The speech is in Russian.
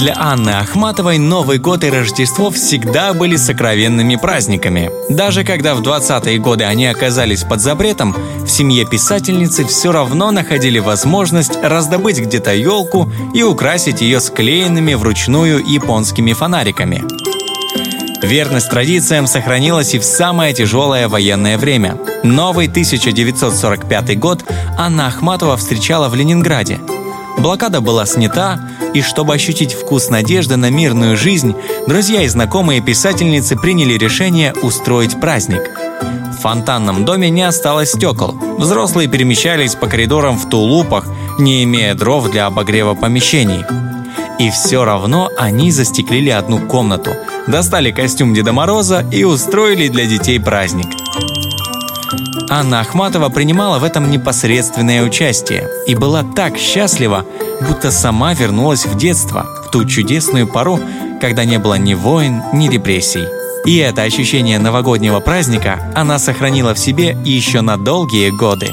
Для Анны Ахматовой Новый год и Рождество всегда были сокровенными праздниками. Даже когда в 20-е годы они оказались под запретом, в семье писательницы все равно находили возможность раздобыть где-то елку и украсить ее склеенными вручную японскими фонариками. Верность традициям сохранилась и в самое тяжелое военное время. Новый 1945 год Анна Ахматова встречала в Ленинграде. Блокада была снята, и чтобы ощутить вкус надежды на мирную жизнь, друзья и знакомые писательницы приняли решение устроить праздник. В фонтанном доме не осталось стекол. Взрослые перемещались по коридорам в тулупах, не имея дров для обогрева помещений. И все равно они застеклили одну комнату, достали костюм Деда Мороза и устроили для детей праздник. Анна Ахматова принимала в этом непосредственное участие и была так счастлива, будто сама вернулась в детство, в ту чудесную пору, когда не было ни войн, ни репрессий. И это ощущение новогоднего праздника она сохранила в себе еще на долгие годы.